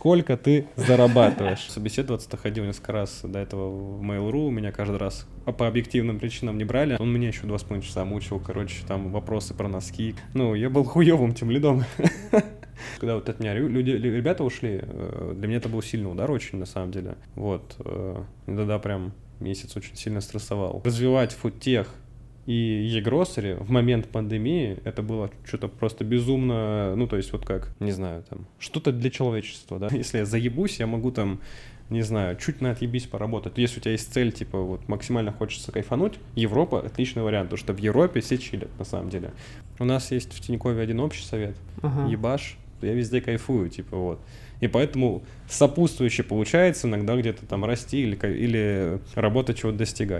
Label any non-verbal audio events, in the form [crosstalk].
сколько ты зарабатываешь. [laughs] Собеседоваться-то ходил несколько раз до этого в Mail.ru, меня каждый раз по объективным причинам не брали. Он меня еще два с половиной часа мучил, короче, там вопросы про носки. Ну, я был хуевым тем лидом. [laughs] Когда вот от меня люди, ребята ушли, э, для меня это был сильный удар очень, на самом деле. Вот. Э, тогда прям месяц очень сильно стрессовал. Развивать фудтех и e-grocery в момент пандемии это было что-то просто безумно, ну, то есть вот как, не знаю, там, что-то для человечества, да. Если я заебусь, я могу там не знаю, чуть на отъебись поработать. Если у тебя есть цель, типа, вот максимально хочется кайфануть, Европа — отличный вариант, потому что в Европе все чилят, на самом деле. У нас есть в Тинькове один общий совет. Ага. Ебаш, я везде кайфую, типа, вот. И поэтому сопутствующе получается иногда где-то там расти или, или работать чего-то достигать.